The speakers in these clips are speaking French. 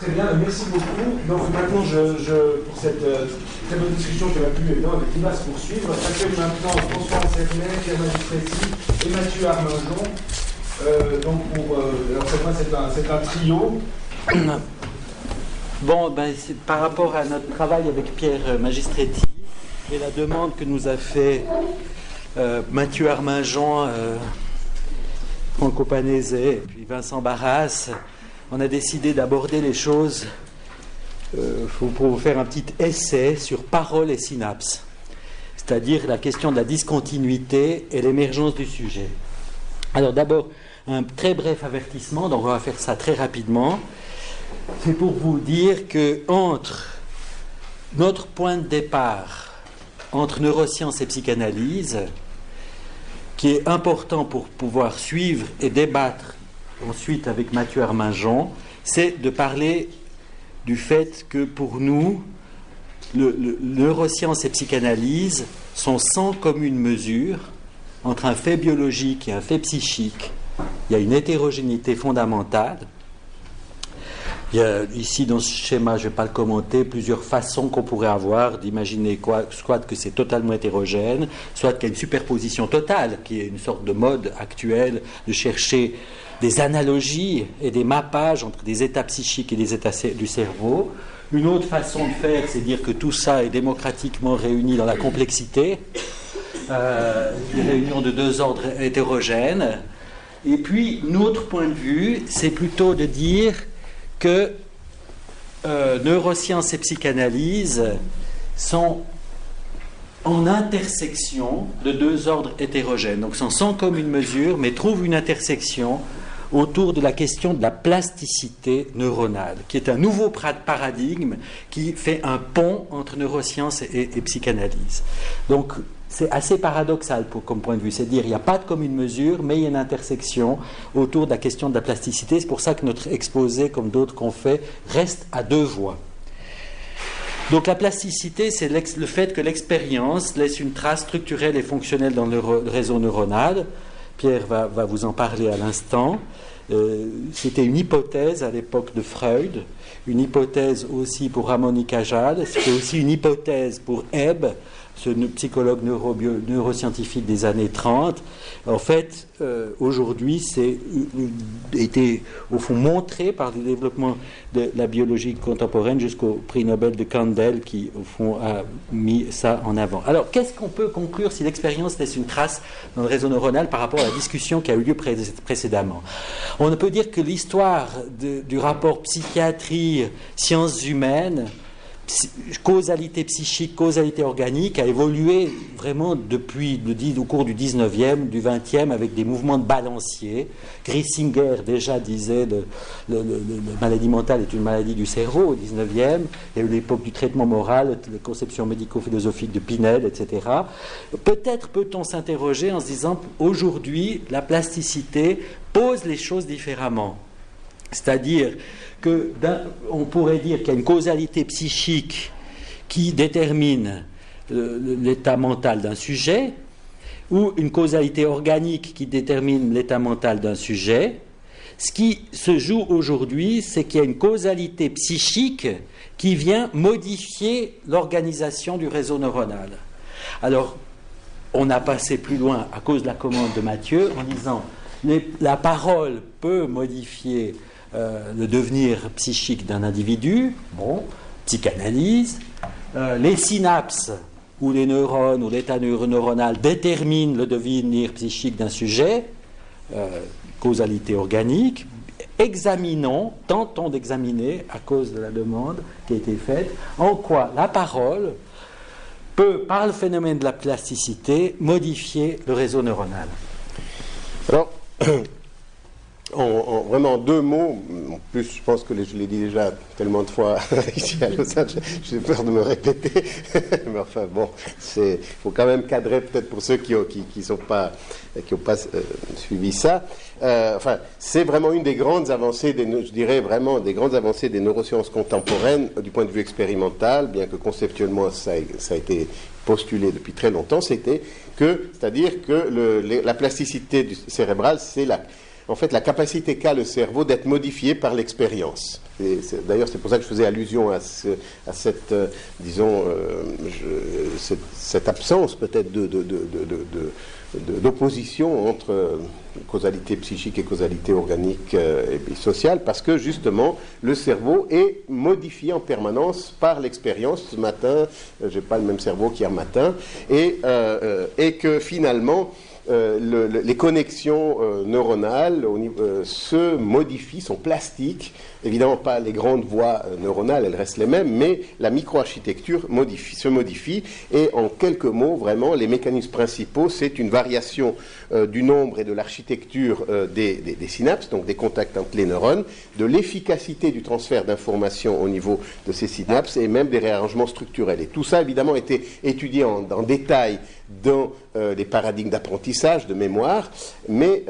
Très bien, merci beaucoup. Donc maintenant, je, pour cette euh, très bonne discussion qui va plus évidemment, qui va se poursuivre, j'accueille maintenant François Cernet, Pierre Magistretti et Mathieu Arminjon. Euh, donc pour, euh, alors cette fois, c'est un, un, trio. Bon, ben, par rapport à notre travail avec Pierre Magistretti et la demande que nous a fait Mathieu Arminjon, Franco Panese et puis Vincent Barras, on a décidé d'aborder les choses euh, pour vous faire un petit essai sur parole et synapse, c'est-à-dire la question de la discontinuité et l'émergence du sujet. Alors d'abord, un très bref avertissement, donc on va faire ça très rapidement. C'est pour vous dire que entre notre point de départ, entre neurosciences et psychanalyse, qui est important pour pouvoir suivre et débattre ensuite avec Mathieu Arminjon, c'est de parler du fait que pour nous, le, neurosciences et psychanalyse sont sans commune mesure entre un fait biologique et un fait psychique. Il y a une hétérogénéité fondamentale. Il y a ici dans ce schéma, je ne vais pas le commenter, plusieurs façons qu'on pourrait avoir d'imaginer quoi, soit que c'est totalement hétérogène, soit qu'il y a une superposition totale, qui est une sorte de mode actuel de chercher des analogies et des mappages entre des états psychiques et des états du cerveau. Une autre façon de faire, c'est dire que tout ça est démocratiquement réuni dans la complexité, euh, une réunion de deux ordres hétérogènes. Et puis, notre point de vue, c'est plutôt de dire que euh, neurosciences et psychanalyse sont en intersection de deux ordres hétérogènes. Donc, sont sans commune mesure, mais trouvent une intersection autour de la question de la plasticité neuronale, qui est un nouveau paradigme qui fait un pont entre neurosciences et, psychanalyse. Donc, c'est assez paradoxal pour, comme point de vue. C'est dire il n'y a pas de commune mesure, mais il y a une intersection autour de la question de la plasticité. C'est pour ça que notre exposé, comme d'autres qu'on fait, reste à deux voies. Donc la plasticité, c'est le fait que l'expérience laisse une trace structurelle et fonctionnelle dans le réseau neuronal. Pierre va, vous en parler à l'instant. Euh, c'était une hypothèse à l'époque de Freud, une hypothèse aussi pour Ramon Cajal, c'était aussi une hypothèse pour Hebb, ce psychologue neuroscientifique des années 30, en fait, euh, aujourd'hui, c'est été au fond montré par le développement de la biologie contemporaine jusqu'au prix Nobel de Kandel qui, au fond, a mis ça en avant. Alors, qu'est-ce qu'on peut conclure si l'expérience laisse une trace dans le réseau neuronal par rapport à la discussion qui a eu lieu précédemment? On peut dire que l'histoire du rapport psychiatrie-sciences humaines causalité psychique, causalité organique a évolué vraiment depuis le, au cours du 19e, du 20e, avec des mouvements de balancier. Grissinger déjà disait que la maladie mentale est une maladie du cerveau au 19e. Il y a eu l'époque du traitement moral, les conceptions médico-philosophiques de Pinel, etc. Peut-être peut-on s'interroger en se disant aujourd'hui, la plasticité pose les choses différemment. C'est-à-dire qu'on pourrait dire qu'il y a une causalité psychique qui détermine l'état mental d'un sujet, ou une causalité organique qui détermine l'état mental d'un sujet. Ce qui se joue aujourd'hui, c'est qu'il y a une causalité psychique qui vient modifier l'organisation du réseau neuronal. Alors, on a passé plus loin à cause de la commande de Mathieu en disant la parole peut modifier euh, le devenir psychique d'un individu, bon, psychanalyse, euh, les synapses ou les neurones ou l'état neuronal déterminent le devenir psychique d'un sujet, euh, causalité organique, examinons, tentons d'examiner, à cause de la demande qui a été faite, en quoi la parole peut, par le phénomène de la plasticité, modifier le réseau neuronal. Alors, en, vraiment deux mots, en plus je pense que je l'ai dit déjà tellement de fois ici à Angeles, j'ai peur de me répéter, mais enfin bon, il faut quand même cadrer peut-être pour ceux qui n'ont qui, qui pas, qui ont pas euh, suivi ça. Euh, enfin, c'est vraiment une des grandes avancées, des, je dirais vraiment des grandes avancées des neurosciences contemporaines du point de vue expérimental, bien que conceptuellement ça, a été postulé depuis très longtemps, c'était que, c'est-à-dire que la plasticité du cérébral, c'est la en fait la capacité qu'a le cerveau d'être modifié par l'expérience. D'ailleurs, c'est pour ça que je faisais allusion à, cette, euh, disons, euh, cette, absence peut-être d'opposition entre euh, causalité psychique et causalité organique et sociale, parce que justement, le cerveau est modifié en permanence par l'expérience. Ce matin, je n'ai pas le même cerveau qu'hier matin, et, et que finalement, les connexions neuronales se modifient, sont plastiques Évidemment, pas les grandes voies euh, neuronales, elles restent les mêmes, mais la microarchitecture se modifie. Et en quelques mots, vraiment, les mécanismes principaux, c'est une variation euh, du nombre et de l'architecture euh, des, synapses, donc des contacts entre les neurones, de l'efficacité du transfert d'informations au niveau de ces synapses et même des réarrangements structurels. Et tout ça, évidemment, a été étudié en, détail dans les paradigmes d'apprentissage, de mémoire, mais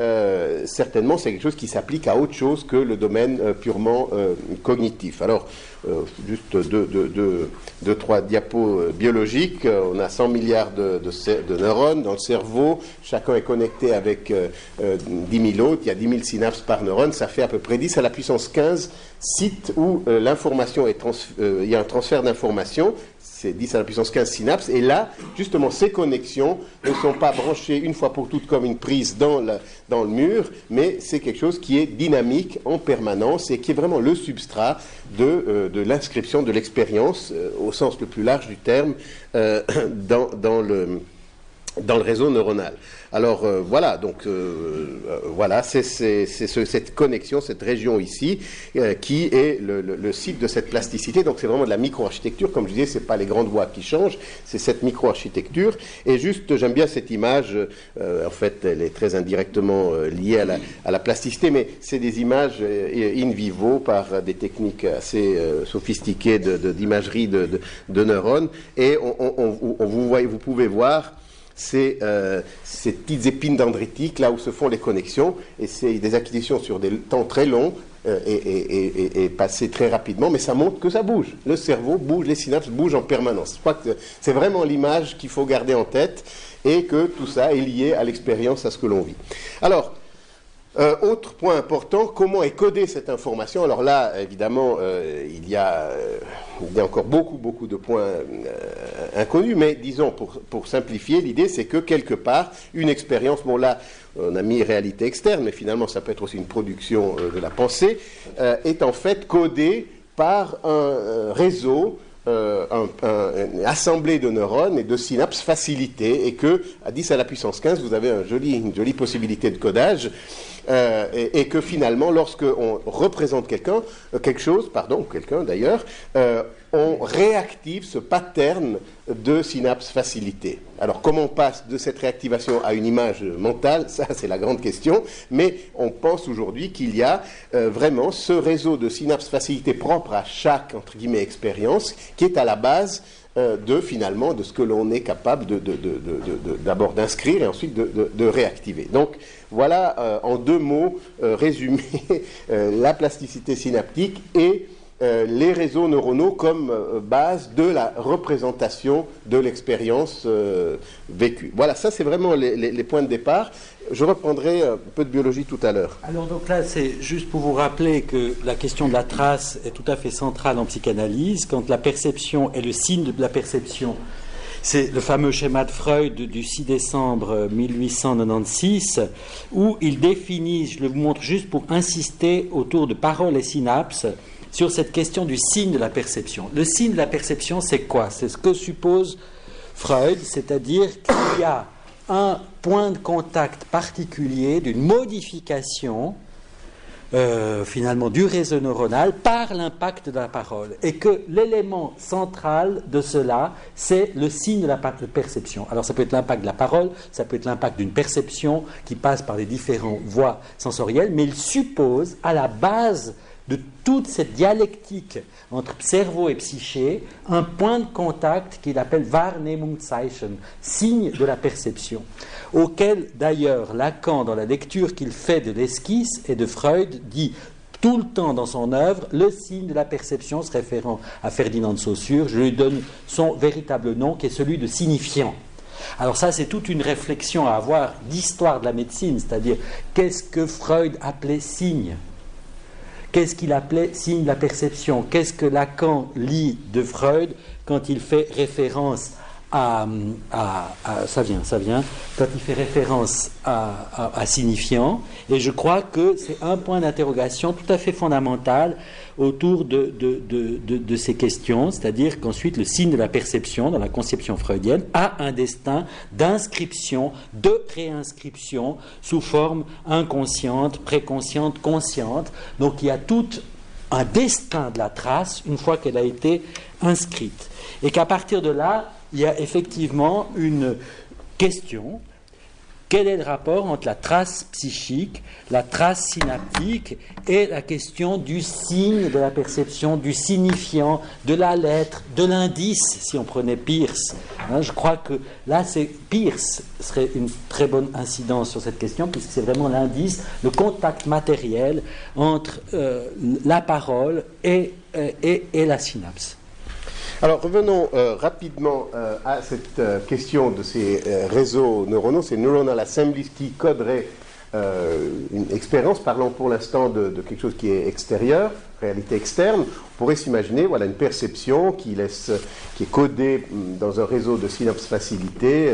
certainement c'est quelque chose qui s'applique à autre chose que le domaine purement euh, cognitif. Alors, euh, juste deux, trois diapos euh, biologiques. On a 100 milliards de, neurones dans le cerveau. Chacun est connecté avec 10 000 autres. Il y a 10 000 synapses par neurone. Ça fait à peu près 10 à la puissance 15 sites où l'information est il y a un transfert d'information c'est 10 à la puissance 15 synapses. Et là, justement, ces connexions ne sont pas branchées une fois pour toutes comme une prise dans le, dans le mur, mais c'est quelque chose qui est dynamique en permanence et qui est vraiment le substrat de, euh, l'inscription de l'expérience, euh, au sens le plus large du terme, euh, dans le réseau neuronal. Alors euh, voilà, donc euh, euh, voilà, c'est cette connexion, cette région ici, qui est le, site de cette plasticité. Donc c'est vraiment de la microarchitecture, comme je disais, c'est pas les grandes voies qui changent, c'est cette microarchitecture. Et juste, j'aime bien cette image. en fait, elle est très indirectement liée à la, à la, plasticité, mais c'est des images in vivo par des techniques assez sophistiquées d'imagerie de, de, neurones. Et on, vous, voyez, vous pouvez voir euh, ces, petites épines dendritiques, là où se font les connexions, et c'est des acquisitions sur des temps très longs euh, et, passées très rapidement, mais ça montre que ça bouge. Le cerveau bouge, les synapses bougent en permanence. Je crois que c'est vraiment l'image qu'il faut garder en tête et que tout ça est lié à l'expérience, à ce que l'on vit. Alors, euh, autre point important, comment est codée cette information? Alors là, évidemment, euh, il, y a, euh, il, y a, encore beaucoup, beaucoup de points inconnus, mais disons, pour, simplifier, l'idée, c'est que quelque part, une expérience, bon là, on a mis réalité externe, mais finalement, ça peut être aussi une production de la pensée, est en fait codée par un réseau euh, une assemblée de neurones et de synapses facilitées et que à 10 à la puissance 15 vous avez un une jolie possibilité de codage euh, et, que finalement lorsque on représente quelqu'un euh, quelque chose pardon quelqu'un d'ailleurs on réactive ce pattern de synapses facilitées. Alors comment on passe de cette réactivation à une image mentale, ça c'est la grande question, mais on pense aujourd'hui qu'il y a euh, vraiment ce réseau de synapses facilitées propre à chaque entre guillemets expérience qui est à la base euh, de finalement de ce que l'on est capable d'abord d'inscrire et ensuite de, réactiver. Donc voilà euh, en deux mots résumé la plasticité synaptique et euh, les réseaux neuronaux comme euh, base de la représentation de l'expérience euh, vécue. Voilà, ça c'est vraiment les, points de départ. Je reprendrai un peu de biologie tout à l'heure. Alors donc là, c'est juste pour vous rappeler que la question de la trace est tout à fait centrale en psychanalyse, quand la perception est le signe de la perception. C'est le fameux schéma de Freud du 6 décembre 1896, où il définit, je le montre juste pour insister autour de paroles et synapses, sur cette question du signe de la perception. Le signe de la perception, c'est quoi? C'est ce que suppose Freud, c'est-à-dire qu'il y a un point de contact particulier d'une modification euh, finalement du réseau neuronal par l'impact de la parole et que l'élément central de cela c'est le signe de la perception. Alors ça peut être l'impact de la parole, ça peut être l'impact d'une perception qui passe par les différentes voies sensorielles, mais il suppose à la base de toute cette dialectique entre cerveau et psyché, un point de contact qu'il appelle Wahrnehmungszeichen, signe de la perception, auquel d'ailleurs Lacan, dans la lecture qu'il fait de l'esquisse et de Freud, dit tout le temps dans son œuvre le signe de la perception, se référant à Ferdinand de Saussure, je lui donne son véritable nom qui est celui de signifiant. Alors ça, c'est toute une réflexion à avoir d'histoire de la médecine, c'est-à-dire qu'est-ce que Freud appelait signe? Qu'est-ce qu'il appelait signe de la perception? Qu'est-ce que Lacan lit de Freud quand il fait référence à, ça vient, ça vient, quand il fait référence à, signifiant, et je crois que c'est un point d'interrogation tout à fait fondamental autour de, de, ces questions, c'est-à-dire qu'ensuite le signe de la perception dans la conception freudienne a un destin d'inscription, de réinscription sous forme inconsciente, préconsciente, consciente. Donc il y a tout un destin de la trace une fois qu'elle a été inscrite. Et qu'à partir de là, il y a effectivement une question. Quel est le rapport entre la trace psychique, la trace synaptique et la question du signe de la perception, du signifiant, de la lettre, de l'indice, si on prenait Pierce hein, Je crois que là, c'est Pierce serait une très bonne incidence sur cette question, puisque c'est vraiment l'indice, le contact matériel entre euh, la parole et, euh, et, et la synapse. Alors revenons euh, rapidement euh, à cette euh, question de ces réseaux neuronaux, ces neuronal assemblies qui coderaient une expérience, parlant pour l'instant de, quelque chose qui est extérieur, réalité externe. On pourrait s'imaginer voilà, une perception qui, laisse, qui est codée hum, dans un réseau de synapses facilités,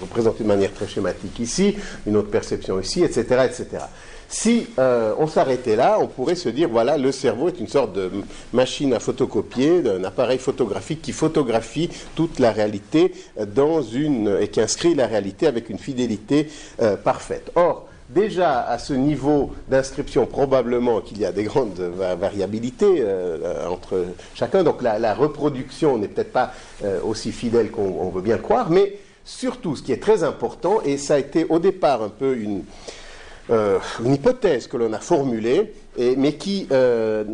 représentée de manière très schématique ici, une autre perception ici, etc. etc. Si euh, on s'arrêtait là, on pourrait se dire, voilà, le cerveau est une sorte de machine à photocopier, d'un appareil photographique qui photographie toute la réalité dans une, et qui inscrit la réalité avec une fidélité euh, parfaite. Or, déjà à ce niveau d'inscription, probablement qu'il y a des grandes variabilités euh, entre chacun, donc la, reproduction n'est peut-être pas aussi fidèle qu'on veut bien croire, mais surtout, ce qui est très important, et ça a été au départ un peu une euh, une hypothèse que l'on a formulée, mais qui, euh,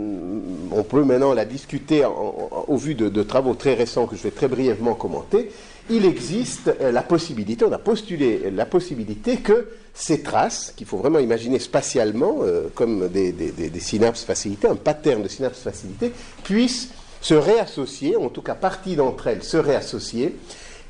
on peut maintenant la discuter au vu de, travaux très récents que je vais très brièvement commenter, il existe euh, la possibilité, on a postulé la possibilité que ces traces, qu'il faut vraiment imaginer spatialement comme des, synapses facilitées, un pattern de synapses facilitées, puissent se réassocier, en tout cas partie d'entre elles se réassocier,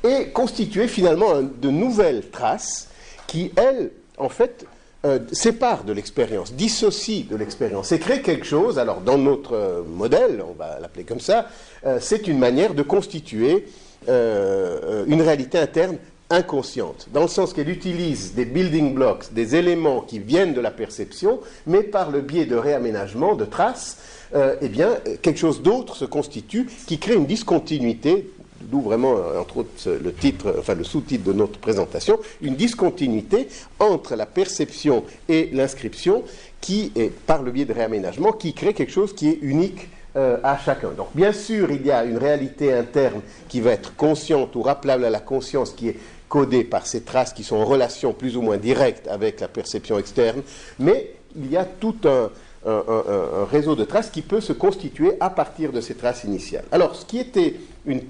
et constituer finalement de nouvelles traces qui, elles, en fait, euh, sépare de l'expérience, dissocie de l'expérience et crée quelque chose. Alors, dans notre euh, modèle, on va l'appeler comme ça, euh, c'est une manière de constituer une réalité interne inconsciente, dans le sens qu'elle utilise des building blocks, des éléments qui viennent de la perception, mais par le biais de réaménagement, de traces, eh bien, quelque chose d'autre se constitue qui crée une discontinuité d'où vraiment, euh, entre autres, le sous-titre de notre présentation, une discontinuité entre la perception et l'inscription qui est, par le biais de réaménagement, qui crée quelque chose qui est unique euh, à chacun. Donc, bien sûr, il y a une réalité interne qui va être consciente ou rappelable à la conscience, qui est codée par ces traces qui sont en relation plus ou moins directe avec la perception externe, mais il y a tout un, un réseau de traces qui peut se constituer à partir de ces traces initiales. Alors, ce qui était une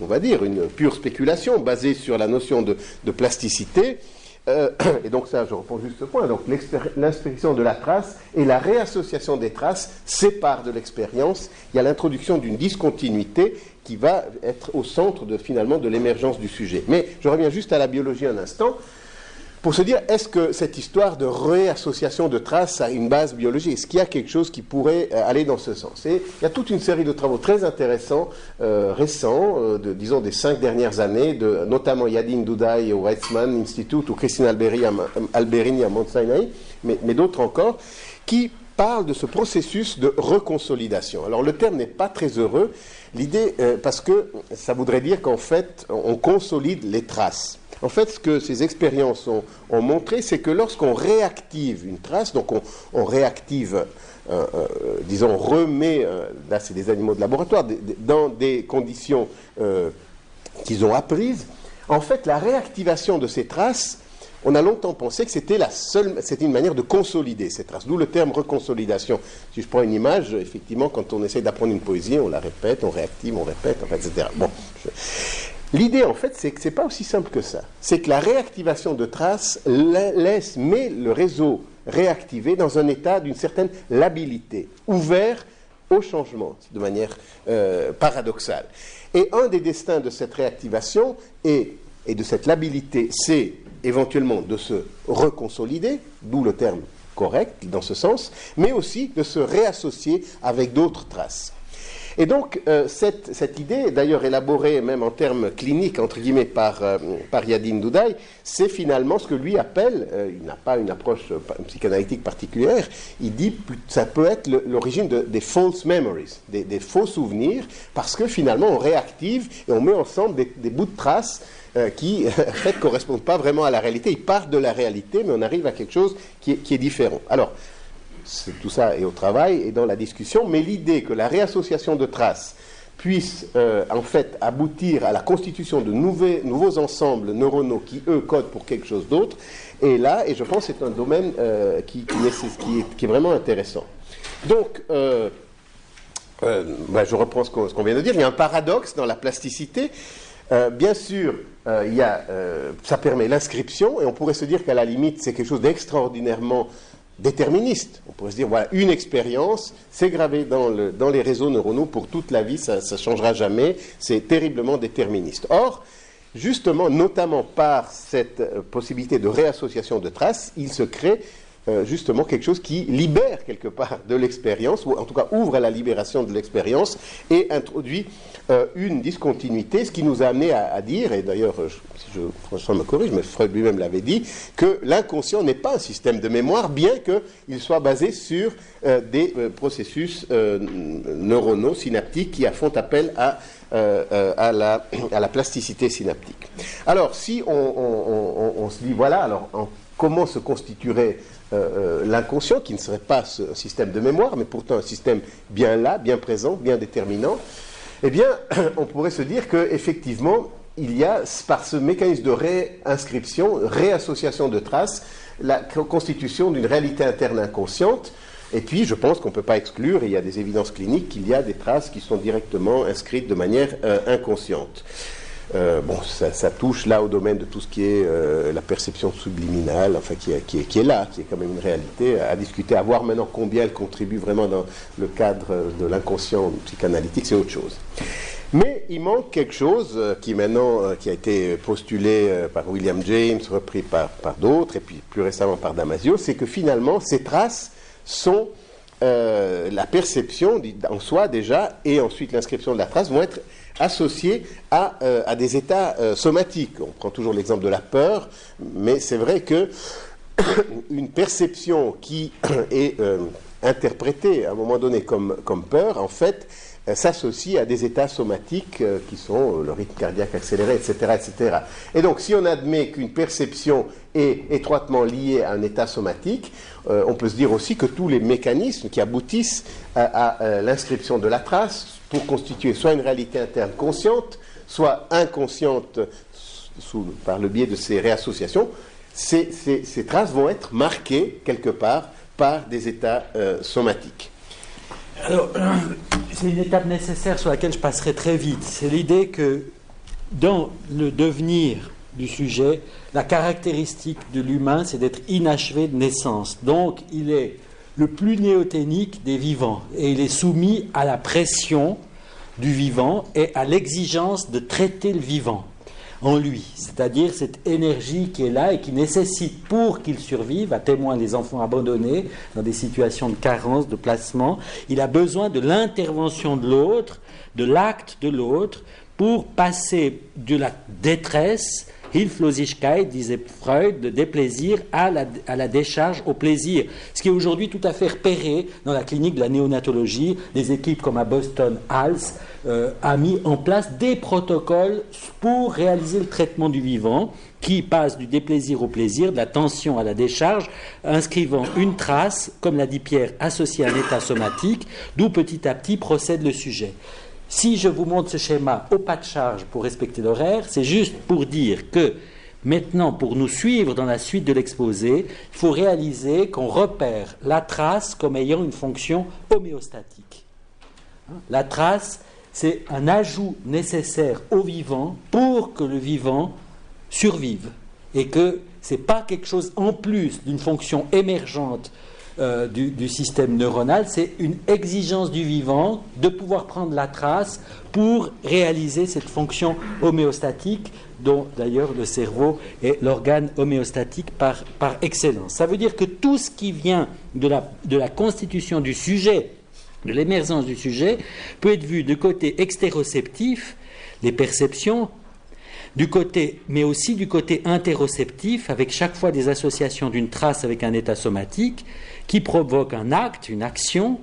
on va dire, une pure spéculation basée sur la notion de, plasticité. Euh, et donc ça, je reprends juste ce point. Donc l'inspection de la trace et la réassociation des traces séparent de l'expérience. Il y a l'introduction d'une discontinuité qui va être au centre de, finalement de l'émergence du sujet. Mais je reviens juste à la biologie un instant pour se dire est-ce que cette histoire de réassociation de traces a une base biologique? Est-ce qu'il y a quelque chose qui pourrait euh, aller dans ce sens? Il y a toute une série de travaux très intéressants, euh, récents, euh, disons des cinq dernières années, de, notamment Yadin Doudaï au Weizmann Institute ou Christine Alberini à Mount mais d'autres encore, qui parlent de ce processus de reconsolidation. Alors le terme n'est pas très heureux, l'idée, parce que ça voudrait dire qu'en fait, on consolide les traces. En fait, ce que ces expériences ont, montré, c'est que lorsqu'on réactive une trace, donc on, réactive, euh, euh, disons, on remet, euh, là c'est des animaux de laboratoire, dans des conditions qu'ils ont apprises, en fait, la réactivation de ces traces, on a longtemps pensé que c'était la seule, c'était une manière de consolider ces traces, d'où le terme reconsolidation. Si je prends une image, effectivement, quand on essaie d'apprendre une poésie, on la répète, on réactive, on répète, etc. Bon. L'idée, en fait, c'est que ce n'est pas aussi simple que ça. C'est que la réactivation de traces laisse, met le réseau réactivé dans un état d'une certaine labilité, ouvert au changement, de manière euh, paradoxale. Et un des destins de cette réactivation et de cette labilité, c'est éventuellement de se reconsolider, d'où le terme correct dans ce sens, mais aussi de se réassocier avec d'autres traces. Et donc, euh, cette, idée, d'ailleurs élaborée même en termes cliniques, entre guillemets, par, euh, par Yadin Doudaï, c'est finalement ce que lui appelle, euh, il n'a pas une approche psychanalytique particulière, il dit que ça peut être l'origine de, des false memories, des, faux souvenirs, parce que finalement on réactive et on met ensemble des, bouts de traces qui, en fait, correspondent pas vraiment à la réalité. Ils partent de la réalité, mais on arrive à quelque chose qui est, qui est différent. Alors, tout ça est au travail et dans la discussion, mais l'idée que la réassociation de traces puisse euh, en fait aboutir à la constitution de nouveaux ensembles neuronaux qui, eux, codent pour quelque chose d'autre, est là, et je pense que c'est un domaine euh, qui, est, vraiment intéressant. Donc, euh, ben, je reprends ce qu'on vient de dire, il y a un paradoxe dans la plasticité. bien sûr, il y a, ça permet l'inscription, et on pourrait se dire qu'à la limite, c'est quelque chose d'extraordinairement déterministe. On pourrait se dire, voilà, une expérience, c'est gravé dans, les réseaux neuronaux pour toute la vie, ça ne changera jamais, c'est terriblement déterministe. Or, justement, notamment par cette euh, possibilité de réassociation de traces, il se crée euh, justement quelque chose qui libère quelque part de l'expérience, ou en tout cas ouvre à la libération de l'expérience et introduit euh, une discontinuité, ce qui nous a amené à, dire, et d'ailleurs, si je, François me corrige, mais Freud lui-même l'avait dit, que l'inconscient n'est pas un système de mémoire, bien qu'il soit basé sur euh, des processus neuronaux, synaptiques, qui font appel à à, la, à, la, plasticité synaptique. Alors, si on, se dit, voilà, alors comment se constituerait euh, euh, l'inconscient, qui ne serait pas un système de mémoire, mais pourtant un système bien là, bien présent, bien déterminant, eh bien, on pourrait se dire qu'effectivement, il y a, par ce mécanisme de réinscription, réassociation de traces, la constitution d'une réalité interne inconsciente. Et puis, je pense qu'on ne peut pas exclure, et il y a des évidences cliniques, qu'il y a des traces qui sont directement inscrites de manière euh, inconsciente. Euh, bon, ça, touche là au domaine de tout ce qui est euh, la perception subliminale, enfin qui est, là, qui est quand même une réalité à discuter, à voir maintenant combien elle contribue vraiment dans le cadre de l'inconscient psychanalytique, c'est autre chose. Mais il manque quelque chose euh, qui maintenant qui a été postulé par William James, repris par d'autres, et puis plus récemment par Damasio, c'est que finalement ces traces sont la perception en soi déjà, et ensuite l'inscription de la trace vont être associés à, euh, à des états euh, somatiques. On prend toujours l'exemple de la peur, mais c'est vrai que une perception qui est euh, interprétée à un moment donné comme, comme peur, en fait, s'associe à des états somatiques qui sont le rythme cardiaque accéléré, etc., etc. Et donc, si on admet qu'une perception est étroitement liée à un état somatique, on peut se dire aussi que tous les mécanismes qui aboutissent à l'inscription de la trace pour constituer soit une réalité interne consciente, soit inconsciente par le biais de ces réassociations, ces, traces vont être marquées quelque part par des états euh, somatiques. Alors, c'est une étape nécessaire sur laquelle je passerai très vite. C'est l'idée que dans le devenir du sujet, la caractéristique de l'humain, c'est d'être inachevé de naissance. Donc, il est le plus néothénique des vivants. Et il est soumis à la pression du vivant et à l'exigence de traiter le vivant en lui, c'est-à-dire cette énergie qui est là et qui nécessite pour qu'il survive, à témoin des enfants abandonnés dans des situations de carence, de placement, il a besoin de l'intervention de l'autre, de l'acte de l'autre, pour passer de la détresse Hilflosigkeit, disait Freud, de déplaisir à la, la décharge au plaisir. Ce qui est aujourd'hui tout à fait repéré dans la clinique de la néonatologie. Des équipes comme à Boston, Hals, euh, a mis en place des protocoles pour réaliser le traitement du vivant qui passe du déplaisir au plaisir, de la tension à la décharge, inscrivant une trace, comme l'a dit Pierre, associée à un état somatique, d'où petit à petit procède le sujet. Si je vous montre ce schéma au pas de charge pour respecter l'horaire, c'est juste pour dire que maintenant, pour nous suivre dans la suite de l'exposé, il faut réaliser qu'on repère la trace comme ayant une fonction homéostatique. La trace, c'est un ajout nécessaire au vivant pour que le vivant survive et que ce n'est pas quelque chose en plus d'une fonction émergente euh, du, système neuronal, c'est une exigence du vivant de pouvoir prendre la trace pour réaliser cette fonction homéostatique dont d'ailleurs le cerveau est l'organe homéostatique par, excellence. Ça veut dire que tout ce qui vient de la, de la constitution du sujet, de l'émergence du sujet, peut être vu de côté extéroceptif, les perceptions, du côté, mais aussi du côté interoceptif, avec chaque fois des associations d'une trace avec un état somatique, qui provoque un acte, une action,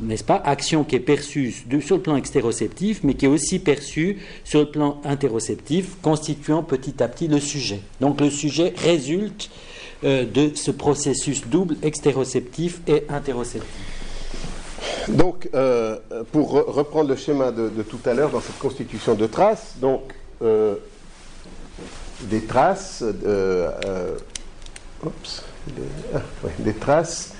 n'est-ce pas Action qui est perçue sur le plan extéroceptif, mais qui est aussi perçue sur le plan interoceptif, constituant petit à petit le sujet. Donc le sujet résulte euh, de ce processus double extéroceptif et interoceptif. Donc, euh, pour reprendre le schéma de, tout à l'heure dans cette constitution de traces, donc euh, des traces, ah, des traces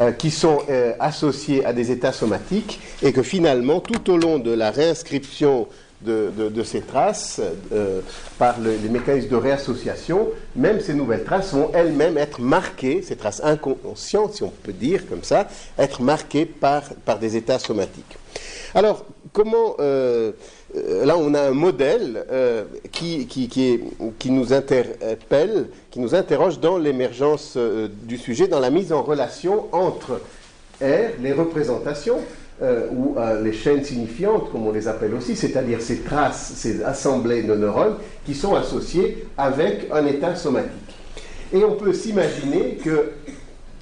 euh, qui sont euh, associés à des états somatiques et que finalement, tout au long de la réinscription de, ces traces euh, par les mécanismes de réassociation, même ces nouvelles traces vont elles-mêmes être marquées, ces traces inconscientes, si on peut dire comme ça, être marquées par, par des états somatiques. Alors, comment euh, là, on a un modèle euh, qui, nous interpelle, qui nous interroge dans l'émergence euh, du sujet, dans la mise en relation entre R, les représentations, ou les chaînes signifiantes, comme on les appelle aussi, c'est-à-dire ces traces, ces assemblées de neurones qui sont associées avec un état somatique. Et on peut s'imaginer que,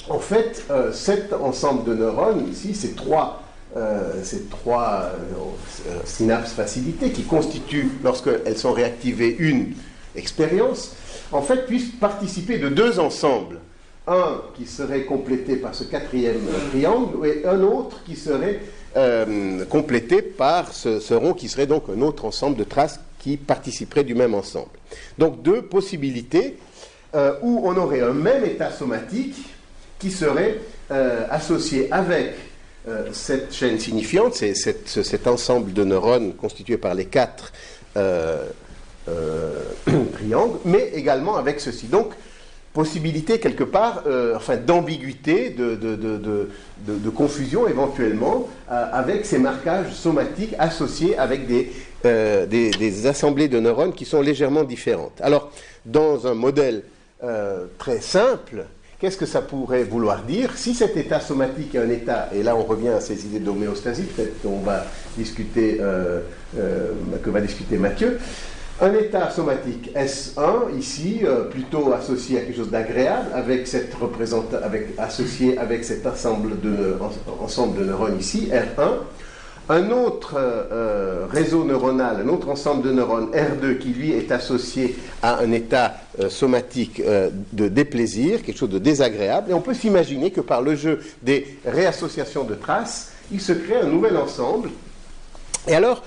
en fait, cet ensemble de neurones, ici, ces trois euh, ces trois euh, synapses facilitées qui constituent, lorsqu'elles sont réactivées, une expérience, en fait, puissent participer de deux ensembles. Un qui serait complété par ce quatrième triangle et un autre qui serait euh, complété par ce, rond qui serait donc un autre ensemble de traces qui participeraient du même ensemble. Donc deux possibilités où on aurait un même état somatique qui serait associé avec euh, cette chaîne signifiante, c'est cet ensemble de neurones constitué par les quatre euh, euh, triangles, mais également avec ceci. Donc, possibilité quelque part, enfin d'ambiguïté, de, confusion éventuellement, avec ces marquages somatiques associés avec des, assemblées de neurones qui sont légèrement différentes. Alors, dans un modèle très simple, Qu'est-ce que ça pourrait vouloir dire Si cet état somatique est un état, et là on revient à ces idées d'homéostasie, peut-être qu'on va discuter, euh, euh, que va discuter Mathieu, un état somatique S1, ici, euh, plutôt associé à quelque chose d'agréable, avec cette avec, associé avec cet ensemble de neurones ici, R1, un autre euh, réseau neuronal, un autre ensemble de neurones, R2, qui lui est associé à un état euh, somatique euh, de déplaisir, quelque chose de désagréable, et on peut s'imaginer que par le jeu des réassociations de traces, il se crée un nouvel ensemble. Et alors,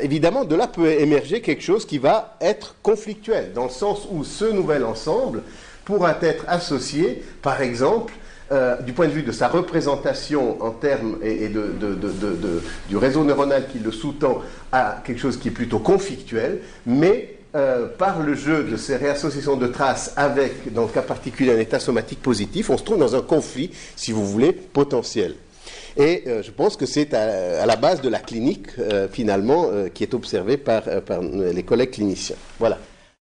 évidemment, de là peut émerger quelque chose qui va être conflictuel, dans le sens où ce nouvel ensemble pourra être associé, par exemple, euh, du point de vue de sa représentation en termes et, du réseau neuronal qui le sous-tend à quelque chose qui est plutôt conflictuel, mais euh, par le jeu de ces réassociations de traces avec, dans le cas particulier, un état somatique positif, on se trouve dans un conflit, si vous voulez, potentiel. Et euh, je pense que c'est à, la base de la clinique, finalement, qui est observée par les collègues cliniciens. Voilà.